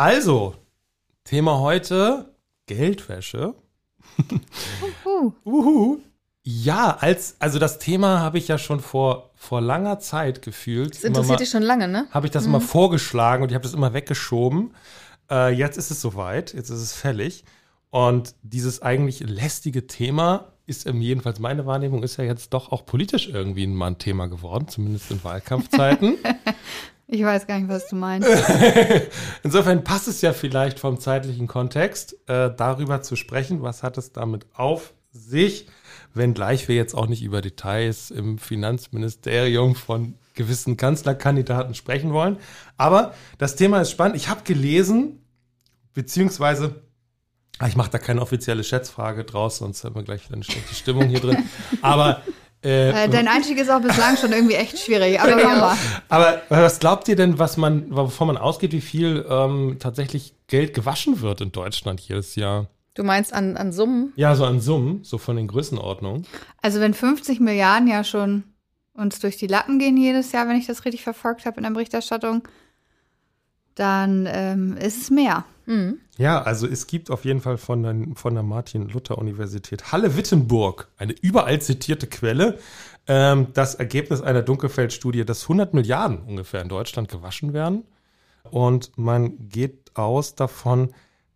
Also, Thema heute Geldwäsche. Uhu. Uhu. Ja, als, also das Thema habe ich ja schon vor, vor langer Zeit gefühlt. Das interessiert dich schon lange, ne? Habe ich das immer vorgeschlagen und ich habe das immer weggeschoben. Äh, jetzt ist es soweit, jetzt ist es fällig. Und dieses eigentlich lästige Thema ist jedenfalls meine Wahrnehmung, ist ja jetzt doch auch politisch irgendwie mal ein Thema geworden, zumindest in Wahlkampfzeiten. Ich weiß gar nicht, was du meinst. Insofern passt es ja vielleicht vom zeitlichen Kontext, äh, darüber zu sprechen, was hat es damit auf sich, wenngleich wir jetzt auch nicht über Details im Finanzministerium von gewissen Kanzlerkandidaten sprechen wollen. Aber das Thema ist spannend. Ich habe gelesen, beziehungsweise, ah, ich mache da keine offizielle Schätzfrage draus, sonst haben wir gleich wieder eine schlechte Stimmung hier drin. Aber äh, Äh, dein Einstieg ist auch bislang schon irgendwie echt schwierig, aber machen wir. Aber was glaubt ihr denn, was man, wovon man ausgeht, wie viel ähm, tatsächlich Geld gewaschen wird in Deutschland jedes Jahr? Du meinst an, an Summen? Ja, so an Summen, so von den Größenordnungen. Also wenn 50 Milliarden ja schon uns durch die Lappen gehen jedes Jahr, wenn ich das richtig verfolgt habe in der Berichterstattung, dann ähm, ist es mehr. Mhm. Ja, also es gibt auf jeden Fall von der, von der Martin-Luther-Universität Halle-Wittenburg eine überall zitierte Quelle, ähm, das Ergebnis einer Dunkelfeld-Studie, dass 100 Milliarden ungefähr in Deutschland gewaschen werden. Und man geht aus davon,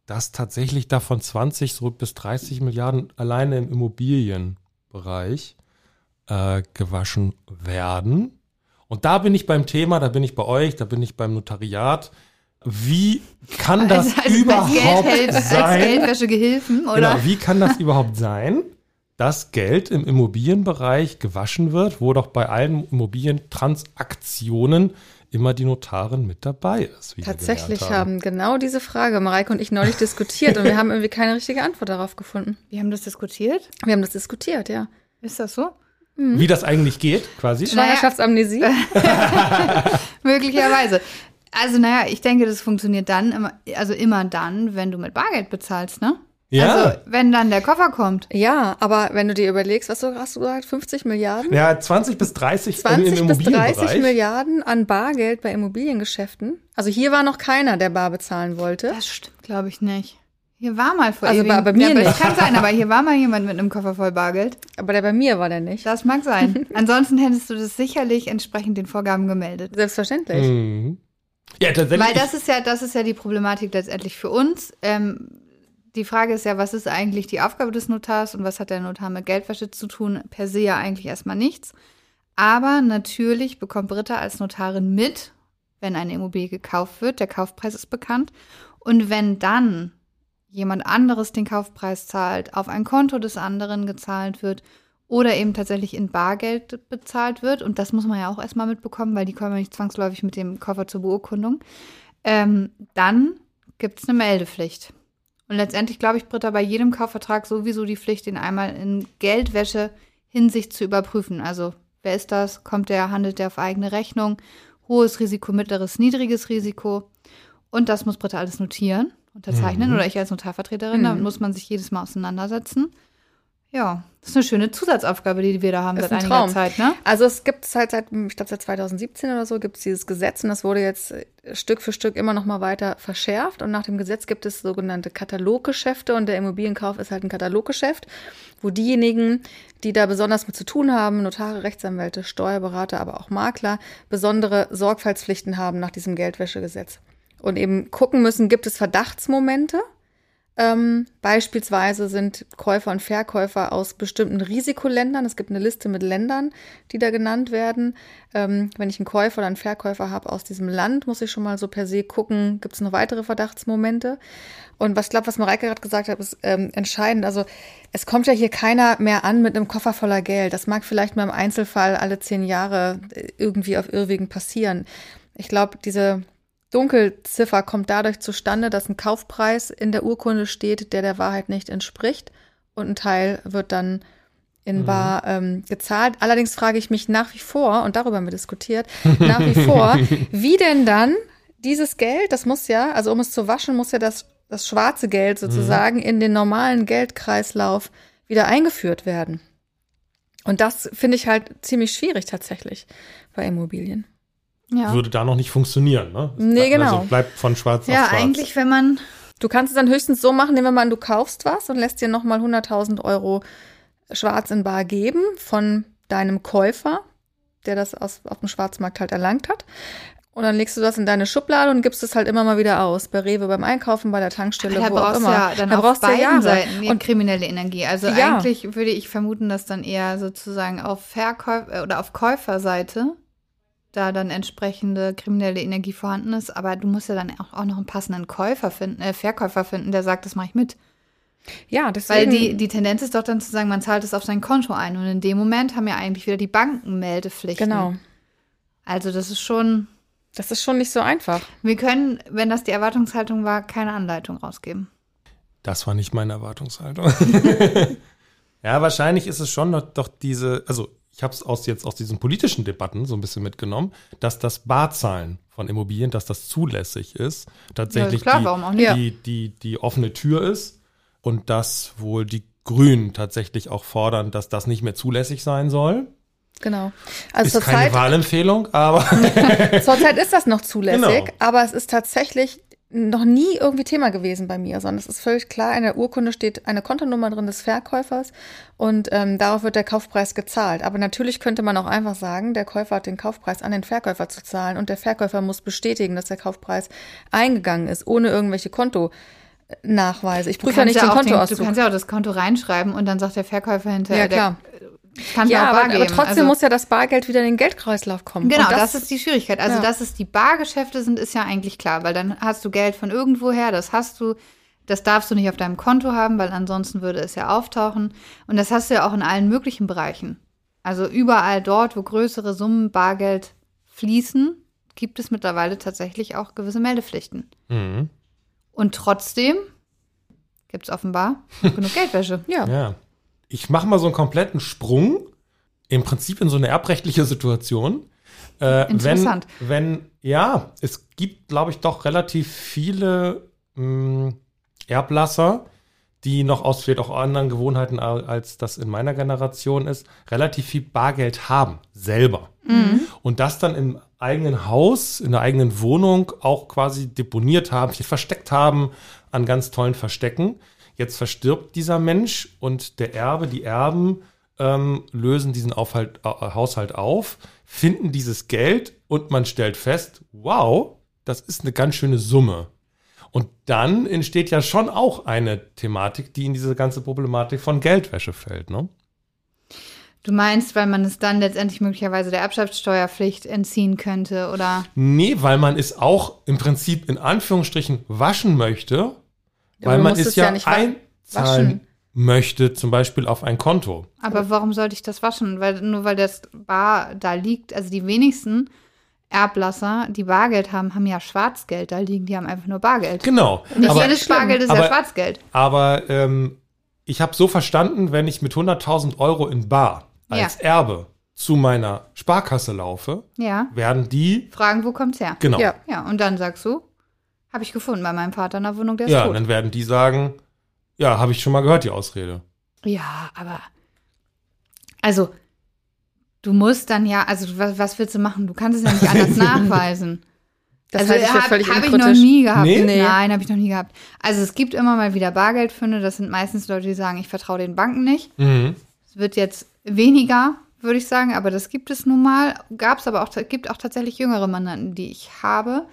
dass tatsächlich davon 20 so bis 30 Milliarden alleine im Immobilienbereich äh, gewaschen werden. Und da bin ich beim Thema, da bin ich bei euch, da bin ich beim Notariat. Wie kann das Also- also überhaupt Als sein? Geldwäschegehilfen, oder? Genau, wie kann das überhaupt sein, dass Geld im Immobilienbereich gewaschen wird, wo doch bei allen Immobilientransaktionen immer die Notarin mit dabei ist? Tatsächlich gelernt haben genau diese Frage Mareike und ich neulich diskutiert und wir haben irgendwie keine richtige Antwort darauf gefunden. Wir haben das diskutiert. Wir haben das diskutiert, ja. Ist das so? Wie das eigentlich geht, quasi. Schwangerschaftsamnesie? Möglicherweise. Also, naja, ich denke, das funktioniert dann, immer, also immer dann, wenn du mit Bargeld bezahlst, ne? Ja. Also, wenn dann der Koffer kommt. Ja, aber wenn du dir überlegst, was du, hast du gesagt, 50 Milliarden? Ja, 20 bis 30 im, 20 im bis 30 Immobilienbereich. Milliarden an Bargeld bei Immobiliengeschäften. Also hier war noch keiner, der bar bezahlen wollte. Das stimmt, glaube ich nicht. Hier war mal vor Also ewigen- bei- bei mir ja, nicht. Kann sein, aber hier war mal jemand mit einem Koffer voll Bargeld. Aber der bei mir war der nicht. Das mag sein. Ansonsten hättest du das sicherlich entsprechend den Vorgaben gemeldet. Selbstverständlich. Mhm. Ja, tatsächlich. Weil das ist ja, das ist ja die Problematik letztendlich für uns. Ähm, die Frage ist ja, was ist eigentlich die Aufgabe des Notars und was hat der Notar mit Geldwäsche zu tun? Per se ja eigentlich erstmal nichts. Aber natürlich bekommt Britta als Notarin mit, wenn eine Immobilie gekauft wird, der Kaufpreis ist bekannt. Und wenn dann jemand anderes den Kaufpreis zahlt, auf ein Konto des anderen gezahlt wird oder eben tatsächlich in Bargeld bezahlt wird, und das muss man ja auch erstmal mitbekommen, weil die kommen ja nicht zwangsläufig mit dem Koffer zur Beurkundung, ähm, dann gibt es eine Meldepflicht. Und letztendlich glaube ich, Britta, bei jedem Kaufvertrag sowieso die Pflicht, den einmal in Geldwäsche Hinsicht zu überprüfen. Also, wer ist das? Kommt der, handelt der auf eigene Rechnung? Hohes Risiko, mittleres, niedriges Risiko. Und das muss Britta alles notieren, unterzeichnen oder ich als Notarvertreterin. Damit muss man sich jedes Mal auseinandersetzen. Ja, das ist eine schöne Zusatzaufgabe, die wir da haben Ist seit ein einiger Traum. Zeit, ne? Also es gibt es halt seit, ich glaube seit 2017 oder so, gibt es dieses Gesetz und das wurde jetzt äh, Stück für Stück immer noch mal weiter verschärft. Und nach dem Gesetz gibt es sogenannte Kataloggeschäfte und der Immobilienkauf ist halt ein Kataloggeschäft, wo diejenigen, die da besonders mit zu tun haben, Notare, Rechtsanwälte, Steuerberater, aber auch Makler, besondere Sorgfaltspflichten haben nach diesem Geldwäschegesetz. Und eben gucken müssen, gibt es Verdachtsmomente? Ähm, beispielsweise sind Käufer und Verkäufer aus bestimmten Risikoländern. Es gibt eine Liste mit Ländern, die da genannt werden. Ähm, wenn ich einen Käufer oder einen Verkäufer habe aus diesem Land, muss ich schon mal so per se gucken, gibt es noch weitere Verdachtsmomente. Und was ich glaube, was Mareike gerade gesagt hat, ist ähm, entscheidend. Also es kommt ja hier keiner mehr an mit einem Koffer voller Geld. Das mag vielleicht mal im Einzelfall alle zehn Jahre äh, irgendwie auf Irrwegen passieren. Ich glaube, diese Dunkelziffer kommt dadurch zustande, dass ein Kaufpreis in der Urkunde steht, der der Wahrheit nicht entspricht und ein Teil wird dann in mhm. Bar ähm, gezahlt. Allerdings frage ich mich nach wie vor, und darüber haben wir diskutiert, nach wie vor, wie denn dann dieses Geld, das muss ja, also um es zu waschen, muss ja das, das schwarze Geld sozusagen mhm. in den normalen Geldkreislauf wieder eingeführt werden. Und das finde ich halt ziemlich schwierig tatsächlich bei Immobilien ja. würde da noch nicht funktionieren. Ne? Es nee, genau. Also bleibt von schwarz ja, auf schwarz. Ja, eigentlich, wenn man. Du kannst es dann höchstens so machen, nehmen wir mal an, du kaufst was und lässt dir nochmal 100.000 Euro schwarz in Bar geben von deinem Käufer, der das aus, auf dem Schwarzmarkt halt erlangt hat. Und dann legst du das in deine Schublade und gibst es halt immer mal wieder aus. Bei Rewe beim Einkaufen, bei der Tankstelle, da wo auch immer. Ja dann da auf beiden ja Seiten und kriminelle Energie. Also ja. eigentlich würde ich vermuten, dass dann eher sozusagen auf Verkäufer oder auf Käuferseite da dann entsprechende kriminelle Energie vorhanden ist. Aber du musst ja dann auch, auch noch einen passenden Käufer finden, äh, Verkäufer finden, der sagt, das mache ich mit. Ja, deswegen. Weil die, die Tendenz ist doch dann zu sagen, man zahlt es auf sein Konto ein. Und in dem Moment haben ja eigentlich wieder die Banken Meldepflichten. Genau. Also das ist schon. Das ist schon nicht so einfach. Wir können, wenn das die Erwartungshaltung war, keine Anleitung rausgeben. Das war nicht meine Erwartungshaltung. ja, wahrscheinlich ist es schon doch, doch diese, also ich habe es aus jetzt aus diesen politischen Debatten so ein bisschen mitgenommen, dass das Barzahlen von Immobilien, dass das zulässig ist, tatsächlich ja, klar, die, die, die, die offene Tür ist und dass wohl die Grünen tatsächlich auch fordern, dass das nicht mehr zulässig sein soll. Genau. Also ist keine Zeit, Wahlempfehlung, aber zurzeit ist das noch zulässig, genau. aber es ist tatsächlich noch nie irgendwie Thema gewesen bei mir, sondern es ist völlig klar, in der Urkunde steht eine Kontonummer drin des Verkäufers und ähm, darauf wird der Kaufpreis gezahlt. Aber natürlich könnte man auch einfach sagen, der Käufer hat den Kaufpreis an den Verkäufer zu zahlen und der Verkäufer muss bestätigen, dass der Kaufpreis eingegangen ist, ohne irgendwelche Konto. Nachweise. Ich prüfe ja nicht ja den Kontoauszug. Du kannst ja auch das Konto reinschreiben und dann sagt der Verkäufer hinterher, ja, klar. Der, kann ja, aber, aber, trotzdem also, muss ja das Bargeld wieder in den Geldkreislauf kommen. Genau, das, das, ist die Schwierigkeit. Also, ja. dass es die Bargeschäfte sind, ist ja eigentlich klar, weil dann hast du Geld von irgendwoher, das hast du, das darfst du nicht auf deinem Konto haben, weil ansonsten würde es ja auftauchen. Und das hast du ja auch in allen möglichen Bereichen. Also überall dort, wo größere Summen Bargeld fließen, gibt es mittlerweile tatsächlich auch gewisse Meldepflichten. Mhm. Und trotzdem gibt es offenbar genug Geldwäsche. Ja. ja ich mache mal so einen kompletten Sprung, im Prinzip in so eine erbrechtliche Situation. Äh, Interessant. Wenn, wenn, ja, es gibt, glaube ich, doch relativ viele mh, hm, Erblasser, die noch aus vielleicht auch anderen Gewohnheiten als das in meiner Generation ist, relativ viel Bargeld haben, selber. Mhm. Und das dann im eigenen Haus, in der eigenen Wohnung auch quasi deponiert haben, versteckt haben an ganz tollen Verstecken. Jetzt verstirbt dieser Mensch und der Erbe, die Erben ähm, lösen diesen Aufhalt, äh, Haushalt auf, finden dieses Geld und man stellt fest, wow, das ist eine ganz schöne Summe. Und dann entsteht ja schon auch eine Thematik, die in diese ganze Problematik von Geldwäsche fällt, ne? Du meinst, weil man es dann letztendlich möglicherweise der Erbschaftssteuerpflicht entziehen könnte, oder? Nee, weil man es auch im Prinzip in Anführungsstrichen waschen möchte weil man es ja, ja einzahlen waschen. möchte, zum Beispiel auf ein Konto. Aber warum sollte ich das waschen? Weil nur weil das Bar da liegt, also die wenigsten Erblasser, die Bargeld haben, haben ja Schwarzgeld da liegen, die haben einfach nur Bargeld. Genau. Nicht aber, jedes Bargeld ist aber, ja Schwarzgeld. Aber ähm, ich habe so verstanden, wenn ich mit 100.000 Euro in Bar als ja. Erbe zu meiner Sparkasse laufe, ja. werden die fragen, wo kommt's her? Genau. Ja. ja, und dann sagst du, habe ich gefunden bei meinem Vater in der Wohnung, der ist ja, tot. dann werden die sagen, ja, habe ich schon mal gehört, die Ausrede. Ja, aber also du musst dann ja, also was, was willst du machen? Du kannst es ja nicht anders nachweisen. Das also ich habe hab ich noch nie gehabt. Nee? Nee. Nein, habe ich noch nie gehabt. Also es gibt immer mal wieder Bargeldfunde. Das sind meistens Leute, die sagen, ich vertraue den Banken nicht. Mhm. Es wird jetzt weniger, würde ich sagen, aber das gibt es nun mal. Gab es aber auch, gibt auch tatsächlich jüngere Mandanten, die ich habe,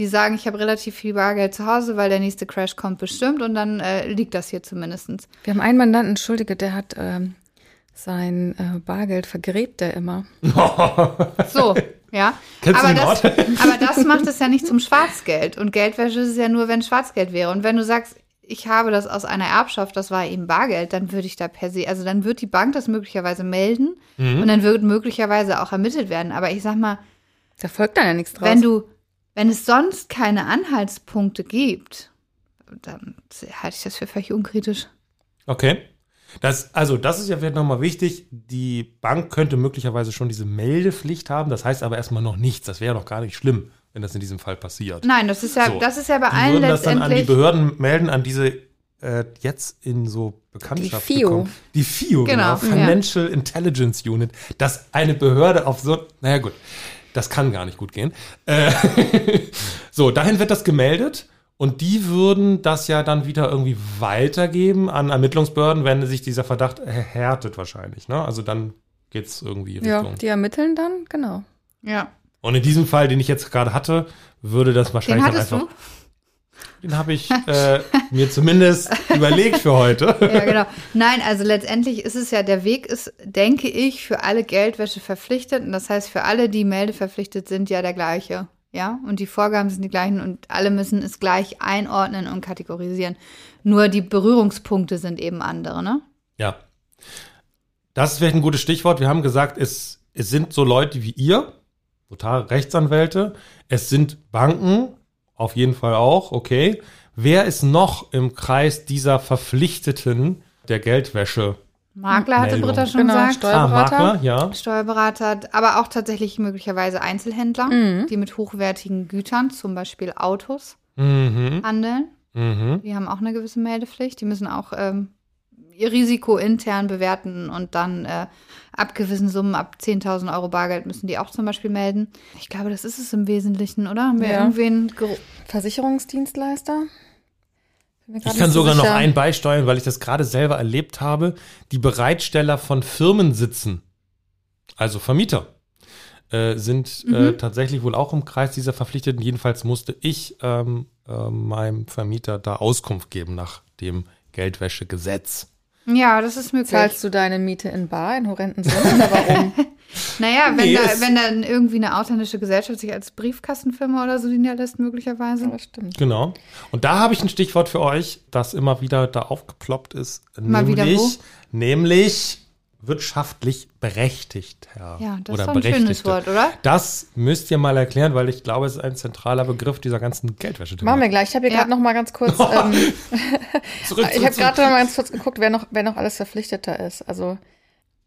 die sagen, ich habe relativ viel Bargeld zu Hause, weil der nächste Crash kommt bestimmt und dann äh, liegt das hier zumindestens. Wir haben einen Mandanten, entschuldige, der hat ähm, sein äh, Bargeld vergräbt der immer. So, ja. Kennst du aber, das, aber das macht es ja nicht zum Schwarzgeld. Und Geldwäsche ist es ja nur, wenn Schwarzgeld wäre. Und wenn du sagst, ich habe das aus einer Erbschaft, das war eben Bargeld, dann würde ich da per se, also dann wird die Bank das möglicherweise melden Mhm. und dann wird möglicherweise auch ermittelt werden. Aber ich sag mal, Da folgt dann ja nichts draus. wenn du, wenn es sonst keine Anhaltspunkte gibt, dann halte ich das für völlig unkritisch. Okay. Das, also, das ist ja vielleicht nochmal wichtig. Die Bank könnte möglicherweise schon diese Meldepflicht haben. Das heißt aber erstmal noch nichts. Das wäre doch gar nicht schlimm, wenn das in diesem Fall passiert. Nein, das ist ja, So. das ist ja bei Die allen würden das dann an die. Behörden melden, an diese äh, jetzt in so Bekanntschaft Die FIO. gekommen- Die FIO, genau. Genau, Financial Intelligence Unit. Dass eine Behörde auf so, naja gut, das kann gar nicht gut gehen. Äh, so, dahin wird das gemeldet und die würden das ja dann wieder irgendwie weitergeben an Ermittlungsbehörden, wenn sich dieser Verdacht erhärtet wahrscheinlich. Ne? Also dann geht's irgendwie ja, Richtung. die ermitteln dann, genau. Ja. Und in diesem Fall, den ich jetzt gerade hatte, würde das Den wahrscheinlich dann hattest einfach. du? Den habe ich äh, mir zumindest überlegt für heute. Ja, genau. Nein, also letztendlich ist es ja, der Weg ist, denke ich, für alle Geldwäsche verpflichtet. Und das heißt, für alle, die meldeverpflichtet sind, ja der gleiche. Ja, und die Vorgaben sind die gleichen und alle müssen es gleich einordnen und kategorisieren. Nur die Berührungspunkte sind eben andere, ne? Ja. Das ist vielleicht ein gutes Stichwort. Wir haben gesagt, es, es sind so Leute wie ihr, Notar, Rechtsanwälte, es sind Banken, auf jeden Fall auch, okay. Wer ist noch im Kreis dieser Verpflichteten der Geldwäsche? Makler hatte. Britta schon Genau, gesagt. Ah, Steuerberater? Makler, ja. Steuerberater, aber auch tatsächlich möglicherweise Einzelhändler, Mhm. die mit hochwertigen Gütern, zum Beispiel Autos, Mhm. handeln. Mhm. Die haben auch eine gewisse Meldepflicht. Die müssen auch ähm, ihr Risiko intern bewerten und dann äh, ab gewissen Summen, ab 10.000 Euro Bargeld müssen die auch zum Beispiel melden. Ich glaube, das ist es im Wesentlichen, oder? Haben wir Ja. irgendwen Versicherungsdienstleister? Ich kann sogar noch sicher. ein beisteuern, weil ich das gerade selber erlebt habe. Die Bereitsteller von Firmensitzen, also Vermieter, äh, sind Mhm. äh, tatsächlich wohl auch im Kreis dieser Verpflichteten. Jedenfalls musste ich ähm, äh, meinem Vermieter da Auskunft geben nach dem Geldwäschegesetz. Ja, das ist möglich. Zahlst du deine Miete in Bar, in horrenden Summen? Oder warum? naja, wenn, Nee, da, wenn dann irgendwie eine ausländische Gesellschaft sich als Briefkastenfirma oder so niederlässt, möglicherweise. das stimmt. Genau. Und da habe ich ein Stichwort für euch, das immer wieder da aufgeploppt ist. Mal wieder nämlich, nämlich wirtschaftlich berechtigter. Ja, das oder ist ein schönes. Wort, oder? Das müsst ihr mal erklären, weil ich glaube, es ist ein zentraler Begriff dieser ganzen geldwäsche Machen wir gleich. Ich habe hier Ja. gerade noch mal ganz kurz, ähm, Zurück, ich habe gerade noch mal ganz kurz geguckt, wer noch, wer noch alles Verpflichteter ist. Also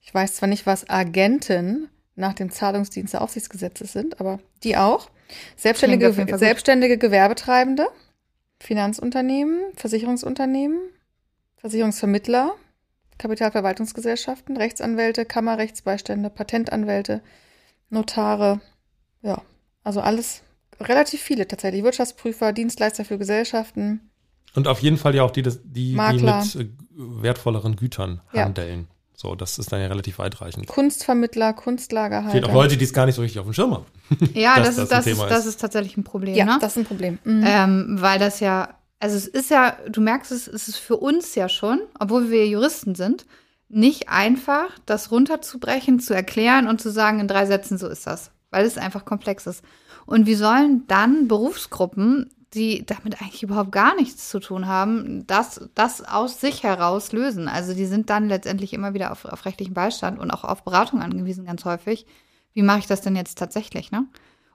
ich weiß zwar nicht, was Agenten nach dem Zahlungsdiensteaufsichtsgesetzes sind, aber die auch. Selbstständige, selbstständige Gewerbetreibende, Finanzunternehmen, Versicherungsunternehmen, Versicherungsvermittler, Kapitalverwaltungsgesellschaften, Rechtsanwälte, Kammerrechtsbeistände, Patentanwälte, Notare, ja, also alles relativ viele tatsächlich. Wirtschaftsprüfer, Dienstleister für Gesellschaften. Und auf jeden Fall ja auch die, die, die mit äh, wertvolleren Gütern Ja. handeln. So, das ist dann ja relativ weitreichend. Kunstvermittler, Es gibt Kunstlagerhalter. auch Leute, die es gar nicht so richtig auf dem Schirm haben. Ja, das, das ist, das, ist, das ist tatsächlich ein Problem. ja, ne? das ist ein Problem. Mhm. Ähm, weil das ja, also es ist ja, du merkst es, es ist für uns ja schon, obwohl wir Juristen sind, nicht einfach, das runterzubrechen, zu erklären und zu sagen, in drei Sätzen, so ist das. Weil es einfach komplex ist. Und wie sollen dann Berufsgruppen, die damit eigentlich überhaupt gar nichts zu tun haben, das, das aus sich heraus lösen? Also die sind dann letztendlich immer wieder auf, auf rechtlichen Beistand und auch auf Beratung angewiesen, ganz häufig. Wie mache ich das denn jetzt tatsächlich, ne?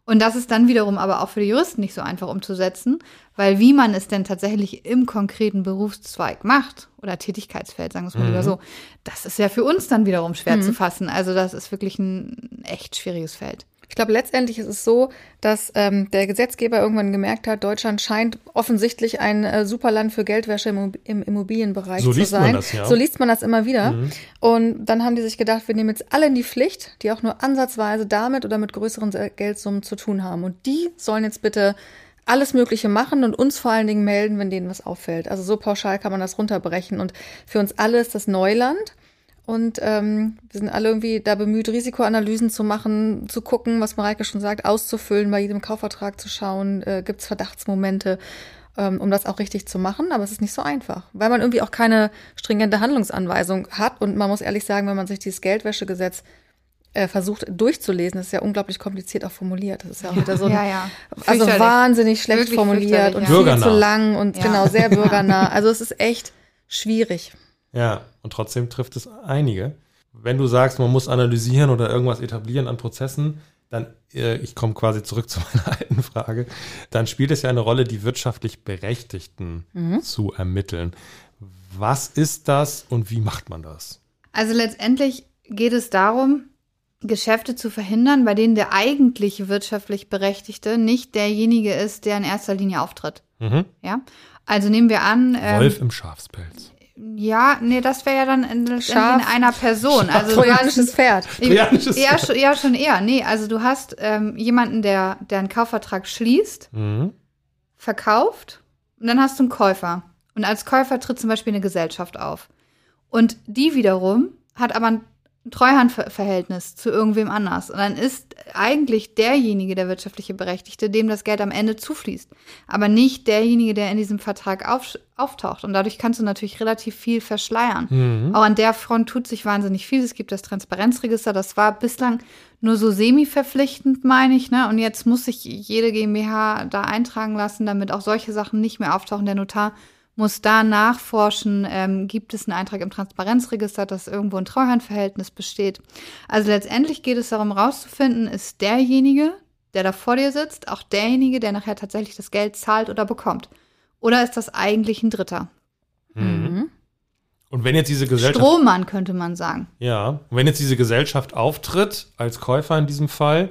Und das ist dann wiederum aber auch für die Juristen nicht so einfach umzusetzen, weil wie man es denn tatsächlich im konkreten Berufszweig macht oder Tätigkeitsfeld, sagen wir es mal lieber so, das ist ja für uns dann wiederum schwer zu fassen. Also das ist wirklich ein echt schwieriges Feld. Ich glaube, letztendlich ist es so, dass ähm, der Gesetzgeber irgendwann gemerkt hat, Deutschland scheint offensichtlich ein äh, Superland für Geldwäsche im, im Immobilienbereich So zu liest man sein. das, ja. So liest man das immer wieder. Mhm. Und dann haben die sich gedacht, wir nehmen jetzt alle in die Pflicht, die auch nur ansatzweise damit oder mit größeren Geldsummen zu tun haben. Und die sollen jetzt bitte alles Mögliche machen und uns vor allen Dingen melden, wenn denen was auffällt. Also so pauschal kann man das runterbrechen. Und für uns alle ist das Neuland. Und ähm, wir sind alle irgendwie da bemüht, Risikoanalysen zu machen, zu gucken, was Mareike schon sagt, auszufüllen, bei jedem Kaufvertrag zu schauen, äh, gibt es Verdachtsmomente, ähm, um das auch richtig zu machen. Aber es ist nicht so einfach, weil man irgendwie auch keine stringente Handlungsanweisung hat. Und man muss ehrlich sagen, wenn man sich dieses Geldwäschegesetz äh, versucht durchzulesen, das ist ja unglaublich kompliziert auch formuliert. Das ist ja auch wieder so ein, Ja, ja. also wahnsinnig schlecht Wirklich formuliert und ja. viel zu lang und Ja. genau sehr bürgernah. Also es ist echt schwierig. Ja, und trotzdem trifft es einige. Wenn du sagst, man muss analysieren oder irgendwas etablieren an Prozessen, dann, äh, ich komme quasi zurück zu meiner alten Frage, dann spielt es ja eine Rolle, die wirtschaftlich Berechtigten zu ermitteln. Was ist das und wie macht man das? Also letztendlich geht es darum, Geschäfte zu verhindern, bei denen der eigentlich wirtschaftlich Berechtigte nicht derjenige ist, der in erster Linie auftritt. Mhm. Ja, also nehmen wir an, ähm, Wolf im Schafspelz. Ja, nee, das wäre ja dann in, Schaf. in einer Person. Also du hast Trojanisches Pferd. Trojanisches ja, Pferd. schon, ja, schon eher. Nee, also du hast ähm, jemanden, der, der einen Kaufvertrag schließt, Mhm. verkauft und dann hast du einen Käufer. Und als Käufer tritt zum Beispiel eine Gesellschaft auf. Und die wiederum hat aber ein Treuhandverhältnis zu irgendwem anders. Und dann ist eigentlich derjenige der wirtschaftliche Berechtigte, dem das Geld am Ende zufließt. Aber nicht derjenige, der in diesem Vertrag auf, auftaucht. Und dadurch kannst du natürlich relativ viel verschleiern. Mhm. Auch an der Front tut sich wahnsinnig viel. Es gibt das Transparenzregister, das war bislang nur so semi-verpflichtend, meine ich. Ne? Und jetzt muss sich jede GmbH da eintragen lassen, damit auch solche Sachen nicht mehr auftauchen. Der Notar muss da nachforschen, ähm, gibt es einen Eintrag im Transparenzregister, dass irgendwo ein Treuhandverhältnis besteht. Also letztendlich geht es darum, rauszufinden, ist derjenige, der da vor dir sitzt, auch derjenige, der nachher tatsächlich das Geld zahlt oder bekommt. Oder ist das eigentlich ein Dritter? Mhm. Und wenn jetzt diese Gesellschaft Strohmann könnte man sagen. Ja, und wenn jetzt diese Gesellschaft auftritt, als Käufer in diesem Fall,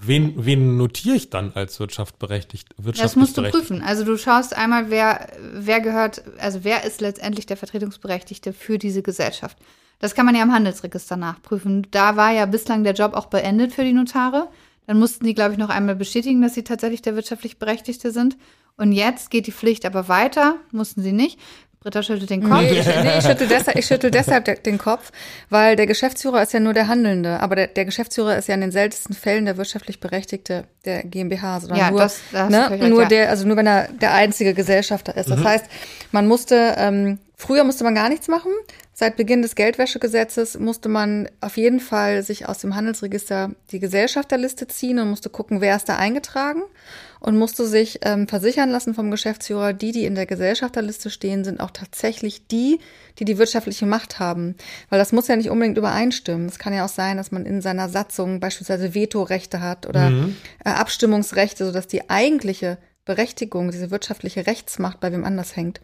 wen, wen notiere ich dann als wirtschaftsberechtigt? Das wirtschaftlich musst du prüfen. Also du schaust einmal, wer, wer gehört, also wer ist letztendlich der Vertretungsberechtigte für diese Gesellschaft. Das kann man ja im Handelsregister nachprüfen. Da war ja bislang der Job auch beendet für die Notare. Dann mussten die, glaube ich, noch einmal bestätigen, dass sie tatsächlich der wirtschaftlich Berechtigte sind. Und jetzt geht die Pflicht aber weiter, mussten sie nicht. Britta schüttelt den Kopf. Nee, ich, nee, ich schüttel deshalb, ich schüttel deshalb de- den Kopf, weil der Geschäftsführer ist ja nur der Handelnde, aber der, der Geschäftsführer ist ja in den seltensten Fällen der wirtschaftlich Berechtigte der GmbH, sondern Ja, nur, das- da hast du ne, recht, nur ja. der, also nur wenn er der einzige Gesellschafter ist. Das heißt, man musste, ähm, früher musste man gar nichts machen. Seit Beginn des Geldwäschegesetzes musste man auf jeden Fall sich aus dem Handelsregister die Gesellschafterliste ziehen und musste gucken, wer ist da eingetragen und musste sich ähm, versichern lassen vom Geschäftsführer, die, die in der Gesellschafterliste stehen, sind auch tatsächlich die, die die wirtschaftliche Macht haben. Weil das muss ja nicht unbedingt übereinstimmen. Es kann ja auch sein, dass man in seiner Satzung beispielsweise Vetorechte hat oder äh, Abstimmungsrechte, sodass die eigentliche Berechtigung, diese wirtschaftliche Rechtsmacht bei wem anders hängt.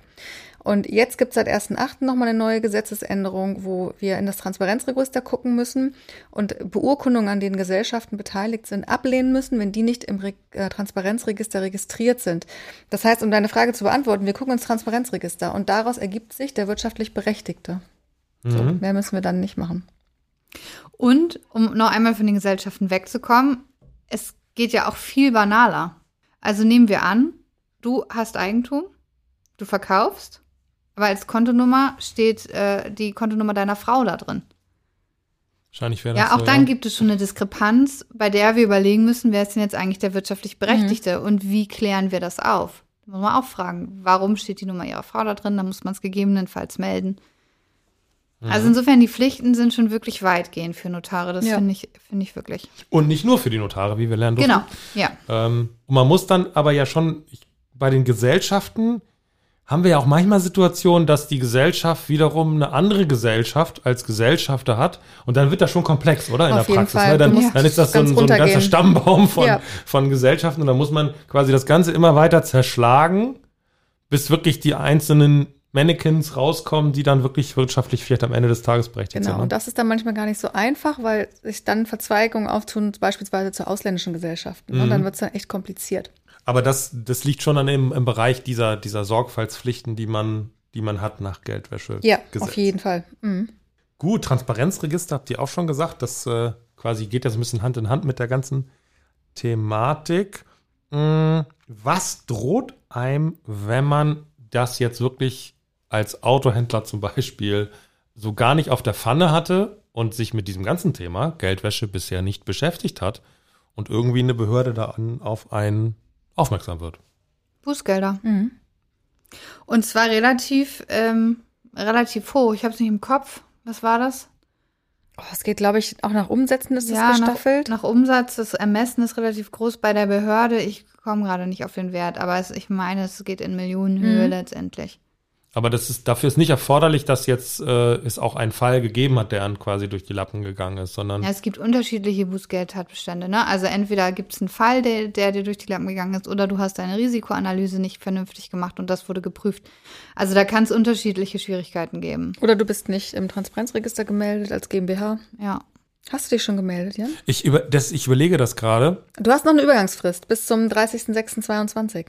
Und jetzt gibt es seit 1.8. nochmal eine neue Gesetzesänderung, wo wir in das Transparenzregister gucken müssen und Beurkundungen, an denen Gesellschaften beteiligt sind, ablehnen müssen, wenn die nicht im Re äh, Transparenzregister registriert sind. Das heißt, um deine Frage zu beantworten, wir gucken ins Transparenzregister und daraus ergibt sich der wirtschaftlich Berechtigte. So, mehr müssen wir dann nicht machen. Und um noch einmal von den Gesellschaften wegzukommen, es geht ja auch viel banaler. Also nehmen wir an, du hast Eigentum, du verkaufst, aber als Kontonummer steht äh, die Kontonummer deiner Frau da drin. Wahrscheinlich wäre das Ja, auch so, dann gibt es schon eine Diskrepanz, bei der wir überlegen müssen, wer ist denn jetzt eigentlich der wirtschaftlich Berechtigte und wie klären wir das auf? Da muss man auch fragen, warum steht die Nummer ihrer Frau da drin? Da muss man es gegebenenfalls melden. Also insofern, die Pflichten sind schon wirklich weitgehend für Notare. Das Ja. finde ich, finde ich wirklich. Und nicht nur für die Notare, wie wir lernen durften. Genau, ja. Ähm, und man muss dann aber ja schon, ich, bei den Gesellschaften haben wir ja auch manchmal Situationen, dass die Gesellschaft wiederum eine andere Gesellschaft als Gesellschafter hat. Und dann wird das schon komplex, oder? In Auf der Praxis. Ne? Dann, musst dann ist das so ein, so ein ganzer. Stammbaum von, Ja. von Gesellschaften. Und dann muss man quasi das Ganze immer weiter zerschlagen, bis wirklich die einzelnen Mannequins rauskommen, die dann wirklich wirtschaftlich vielleicht am Ende des Tages berechtigt Genau, sind. und Ne? das ist dann manchmal gar nicht so einfach, weil sich dann Verzweigungen auftun, beispielsweise zu ausländischen Gesellschaften. Und dann wird es dann echt kompliziert. Aber das, das liegt schon dann im, im Bereich dieser, dieser Sorgfaltspflichten, die man, die man hat nach Geldwäsche. Ja, Gesetz. auf jeden Fall. Mhm. Gut, Transparenzregister habt ihr auch schon gesagt. Das äh, quasi geht das ein bisschen Hand in Hand mit der ganzen Thematik. Mm, Was droht einem, wenn man das jetzt wirklich als Autohändler zum Beispiel so gar nicht auf der Pfanne hatte und sich mit diesem ganzen Thema Geldwäsche bisher nicht beschäftigt hat und irgendwie eine Behörde da an, auf einen aufmerksam wird. Bußgelder. Mhm. Und zwar relativ, ähm, relativ hoch. Ich habe es nicht im Kopf. Was war das? Oh, es geht, glaube ich, auch nach Umsätzen ist Ja, das nach, gestaffelt. nach Umsatz. Das Ermessen ist relativ groß bei der Behörde. Ich komme gerade nicht auf den Wert, aber es, ich meine, es geht in Millionenhöhe Mhm. letztendlich. Aber das ist, dafür ist nicht erforderlich, dass jetzt äh, es auch einen Fall gegeben hat, der an quasi durch die Lappen gegangen ist, sondern Ja, es gibt unterschiedliche Bußgeldtatbestände. Ne? Also entweder gibt es einen Fall, der, der dir durch die Lappen gegangen ist, oder du hast deine Risikoanalyse nicht vernünftig gemacht und das wurde geprüft. Also da kann es unterschiedliche Schwierigkeiten geben. Oder du bist nicht im Transparenzregister gemeldet als GmbH. Ja. Hast du dich schon gemeldet, Jan? ich, über, das, ich überlege das gerade. Du hast noch eine Übergangsfrist bis zum 30.06.22.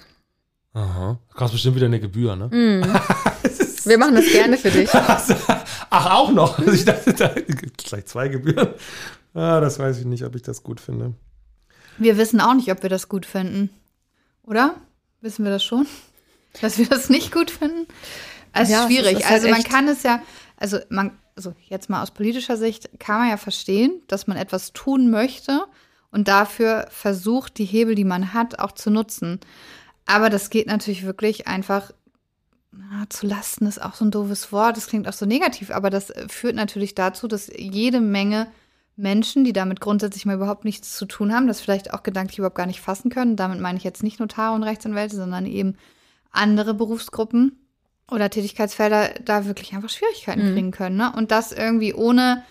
Aha. Du kostet bestimmt wieder eine Gebühr, ne? Wir machen das gerne für dich. Ach, auch noch. Also ich dachte, da gibt es gleich zwei Gebühren. Ah, das weiß ich nicht, ob ich das gut finde. Wir wissen auch nicht, ob wir das gut finden. Oder? Wissen wir das schon? Dass wir das nicht gut finden? Es Ja, ist schwierig. ist- es ist halt also man echt- kann es ja, also man, also jetzt mal aus politischer Sicht kann man ja verstehen, dass man etwas tun möchte und dafür versucht, die Hebel, die man hat, auch zu nutzen. Aber das geht natürlich wirklich einfach na, zu Lasten ist auch so ein doofes Wort. Das klingt auch so negativ, aber das äh, führt natürlich dazu, dass jede Menge Menschen, die damit grundsätzlich mal überhaupt nichts zu tun haben, das vielleicht auch gedanklich überhaupt gar nicht fassen können. Damit meine ich jetzt nicht Notare und Rechtsanwälte, sondern eben andere Berufsgruppen oder Tätigkeitsfelder da wirklich einfach Schwierigkeiten Mhm. kriegen können. Ne? Und das irgendwie ohne,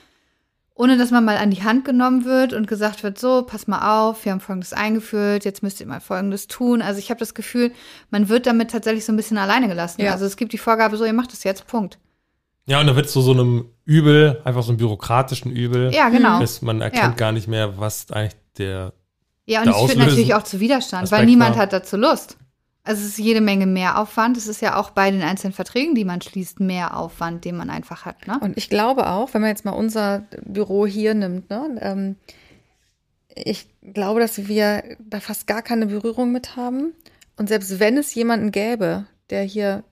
ohne dass man mal an die Hand genommen wird und gesagt wird, so, pass mal auf, wir haben Folgendes eingeführt, jetzt müsst ihr mal Folgendes tun. Also ich habe das Gefühl, man wird damit tatsächlich so ein bisschen alleine gelassen. Ja. Also es gibt die Vorgabe, so, ihr macht das jetzt, Punkt. Ja, und da wird zu so einem Übel, einfach so einem bürokratischen Übel. Ja, genau. Dass man erkennt Ja. gar nicht mehr, was eigentlich der. Ja, und es führt natürlich auch zu Widerstand, weil Aspekt niemand war- hat dazu Lust. Also es ist jede Menge Mehraufwand. Es ist ja auch bei den einzelnen Verträgen, die man schließt, mehr Aufwand, den man einfach hat. Ne? Und ich glaube auch, wenn man jetzt mal unser Büro hier nimmt, ne, ähm, ich glaube, dass wir da fast gar keine Berührung mit haben. Und selbst wenn es jemanden gäbe, der hier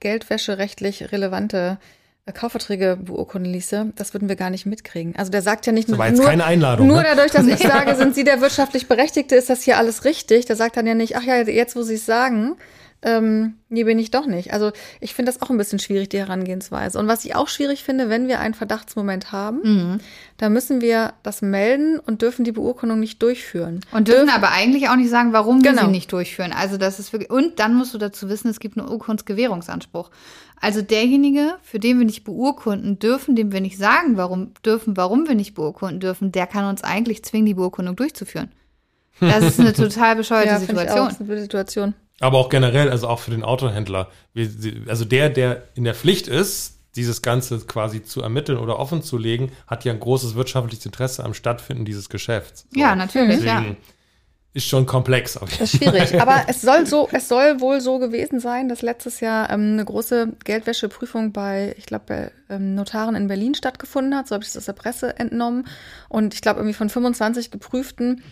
geldwäscherechtlich relevante äh, Kaufverträge beurkunden ließe, das würden wir gar nicht mitkriegen. Also der sagt ja nicht Das war nur, jetzt keine Einladung. nur ne? dadurch, dass ich sage, sind Sie der wirtschaftlich Berechtigte, ist das hier alles richtig. Der sagt dann ja nicht, ach ja, jetzt wo Sie es sagen, ähm, nee, bin ich doch nicht. Also ich finde das auch ein bisschen schwierig, die Herangehensweise. Und was ich auch schwierig finde, wenn wir einen Verdachtsmoment haben, Mhm. dann müssen wir das melden und dürfen die Beurkundung nicht durchführen. Und dürfen aber eigentlich auch nicht sagen, warum wir Genau. sie nicht durchführen. Also das ist wirklich. Und dann musst du dazu wissen, es gibt einen Urkundsgewährungsanspruch. Also derjenige, für den wir nicht beurkunden dürfen, dem wir nicht sagen, warum dürfen, warum wir nicht beurkunden dürfen, der kann uns eigentlich zwingen, die Beurkundung durchzuführen. Das ist eine total bescheuerte finde ich auch, Situation. das ist eine Situation. Aber auch generell, also auch für den Autohändler. Also der, der in der Pflicht ist, dieses Ganze quasi zu ermitteln oder offen zu legen, hat ja ein großes wirtschaftliches Interesse am Stattfinden dieses Geschäfts. So. Ja, natürlich, ja. Ist schon komplex. Auf jeden Das ist schwierig. Aber es soll so, es soll wohl so gewesen sein, dass letztes Jahr ähm, eine große Geldwäscheprüfung bei, ich glaube, bei ähm, Notaren in Berlin stattgefunden hat. So habe ich es aus der Presse entnommen. Und ich glaube, irgendwie von 25 Geprüften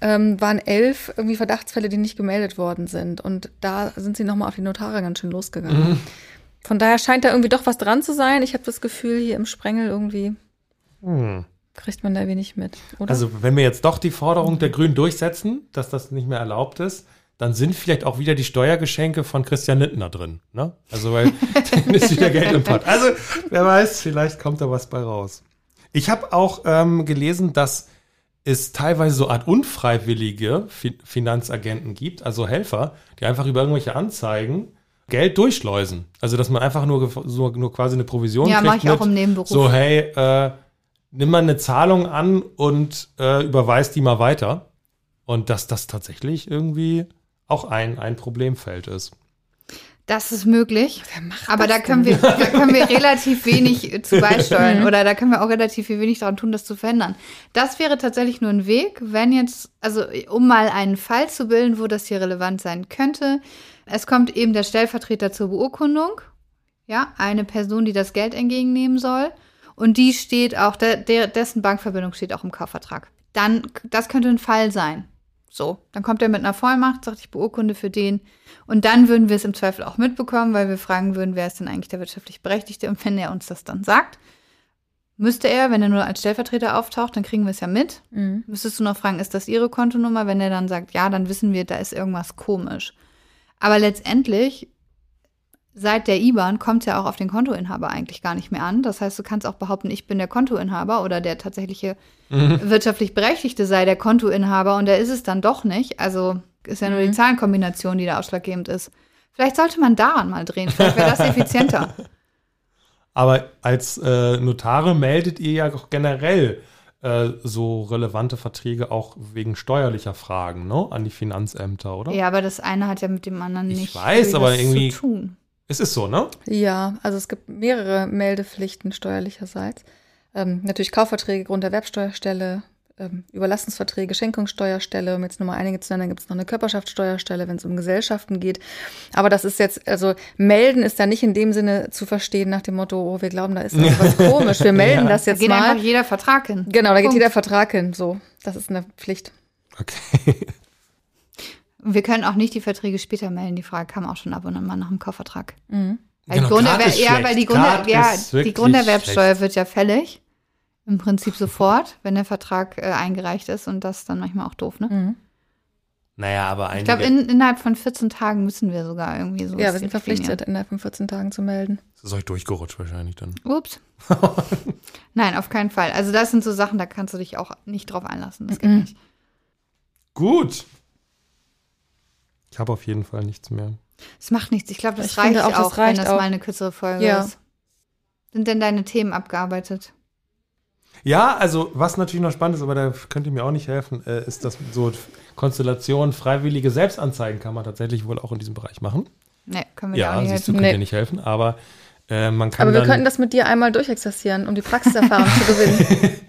ähm, waren elf irgendwie Verdachtsfälle, die nicht gemeldet worden sind. Und da sind sie nochmal auf die Notare ganz schön losgegangen. Von daher scheint da irgendwie doch was dran zu sein. Ich habe das Gefühl, hier im Sprengel irgendwie Hm. Kriegt man da wenig mit, oder? Also, wenn wir jetzt doch die Forderung der Grünen durchsetzen, dass das nicht mehr erlaubt ist, dann sind vielleicht auch wieder die Steuergeschenke von Christian Lindner drin. Ne? Also, weil dann ist wieder Geld im Pott. Also, wer weiß, vielleicht kommt da was bei raus. Ich habe auch ähm, gelesen, dass es teilweise so Art unfreiwillige Fi Finanzagenten gibt, also Helfer, die einfach über irgendwelche Anzeigen Geld durchschleusen. Also, dass man einfach nur, so, nur quasi eine Provision Ja, kriegt. mache ich auch mit, im Nebenberuf. So, hey, äh, nimm mal eine Zahlung an und äh, überweis die mal weiter. Und dass das tatsächlich irgendwie auch ein, ein Problemfeld ist. Das ist möglich. Wer macht Aber das da können, wir, da können wir relativ wenig zu beisteuern oder da können wir auch relativ wenig daran tun, das zu verändern. Das wäre tatsächlich nur ein Weg, wenn jetzt, also um mal einen Fall zu bilden, wo das hier relevant sein könnte. Es kommt eben der Stellvertreter zur Beurkundung, ja, eine Person, die das Geld entgegennehmen soll. Und die steht auch, der, der, dessen Bankverbindung steht auch im Kaufvertrag. Dann, das könnte ein Fall sein. So, dann kommt er mit einer Vollmacht, sagt, ich beurkunde für den. Und dann würden wir es im Zweifel auch mitbekommen, weil wir fragen würden, wer ist denn eigentlich der wirtschaftlich Berechtigte? Und wenn er uns das dann sagt, müsste er, wenn er nur als Stellvertreter auftaucht, dann kriegen wir es ja mit. Mhm. Müsstest du noch fragen, ist das Ihre Kontonummer? Wenn er dann sagt, ja, dann wissen wir, da ist irgendwas komisch. Aber letztendlich, seit der IBAN kommt es ja auch auf den Kontoinhaber eigentlich gar nicht mehr an. Das heißt, du kannst auch behaupten, ich bin der Kontoinhaber oder der tatsächliche wirtschaftlich Berechtigte sei der Kontoinhaber und der ist es dann doch nicht. Also ist ja nur die Zahlenkombination, die da ausschlaggebend ist. Vielleicht sollte man daran mal drehen. Vielleicht wäre das effizienter. Aber als äh, Notare meldet ihr ja auch generell äh, so relevante Verträge auch wegen steuerlicher Fragen, ne? An die Finanzämter, oder? Ja, aber das eine hat ja mit dem anderen Ich nicht weiß, viel aber irgendwie- zu tun. Es ist so, ne? Ja, also es gibt mehrere Meldepflichten steuerlicherseits. Ähm, natürlich Kaufverträge, Grunderwerbsteuerstelle, ähm, Überlassungsverträge, Schenkungssteuerstelle, um jetzt nur mal einige zu nennen, dann gibt es noch eine Körperschaftssteuerstelle, wenn es um Gesellschaften geht. Aber das ist jetzt, also melden ist da nicht in dem Sinne zu verstehen nach dem Motto, oh, wir glauben, da ist was komisch, wir melden Ja. das Da jetzt geht mal. einfach jeder Vertrag hin. Genau, da geht Punkt. jeder Vertrag hin, so. Das ist eine Pflicht. Okay. Wir können auch nicht die Verträge später melden. Die Frage kam auch schon ab und an mal nach dem Kaufvertrag. Mhm. Weil Genau, die Grunderwer ja, weil die, Grunde ja, ist die Grunderwerbsteuer schlecht. wird ja fällig. Im Prinzip sofort, wenn der Vertrag äh, eingereicht ist und das ist dann manchmal auch doof, ne? Mhm. Naja, aber Ich einige. glaube, in, innerhalb von 14 Tagen müssen wir sogar irgendwie so. Ja, wir sind verpflichtet, innerhalb von 14 Tagen zu melden. das ist euch durchgerutscht wahrscheinlich dann. Ups. Nein, auf keinen Fall. Also das sind so Sachen, da kannst du dich auch nicht drauf einlassen. Das geht Mhm. nicht. Gut. Ich habe auf jeden Fall nichts mehr. Das macht nichts. Ich glaube, das Ich reicht auch, das auch, wenn das auch. mal eine kürzere Folge Ja. ist. Sind denn deine Themen abgearbeitet? Ja, also was natürlich noch spannend ist, aber da könnt ihr mir auch nicht helfen, äh, ist, dass so Konstellationen, freiwillige Selbstanzeigen kann man tatsächlich wohl auch in diesem Bereich machen. Nee, können wir Ja, nicht siehst du, helfen. könnt Nee. ihr nicht helfen, aber äh, man kann Aber wir könnten das mit dir einmal durchexerzieren, um die Praxiserfahrung zu gewinnen.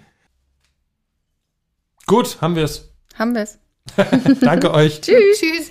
Gut, haben wir es. Haben wir es. Danke euch. Tschüss. Tschüss.